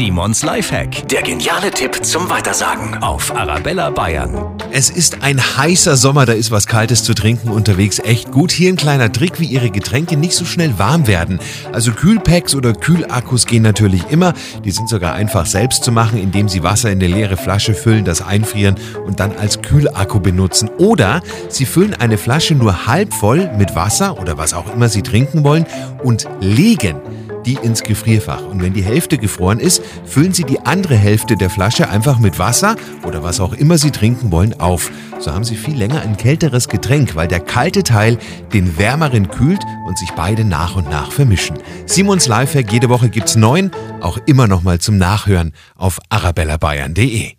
Simons Lifehack. Der geniale Tipp zum Weitersagen auf Arabella Bayern. Es ist ein heißer Sommer, da ist was Kaltes zu trinken unterwegs echt gut. Hier ein kleiner Trick, wie Ihre Getränke nicht so schnell warm werden. Also Kühlpacks oder Kühlakkus gehen natürlich immer. Die sind sogar einfach selbst zu machen, indem Sie Wasser in eine leere Flasche füllen, das einfrieren und dann als Kühlakku benutzen. Oder Sie füllen eine Flasche nur halb voll mit Wasser oder was auch immer Sie trinken wollen und legen die ins Gefrierfach. Und wenn die Hälfte gefroren ist, füllen Sie die andere Hälfte der Flasche einfach mit Wasser oder was auch immer Sie trinken wollen auf. So haben Sie viel länger ein kälteres Getränk, weil der kalte Teil den wärmeren kühlt und sich beide nach und nach vermischen. Simons Lifehack, jede Woche gibt's neun, auch immer noch mal zum Nachhören auf arabellabayern.de.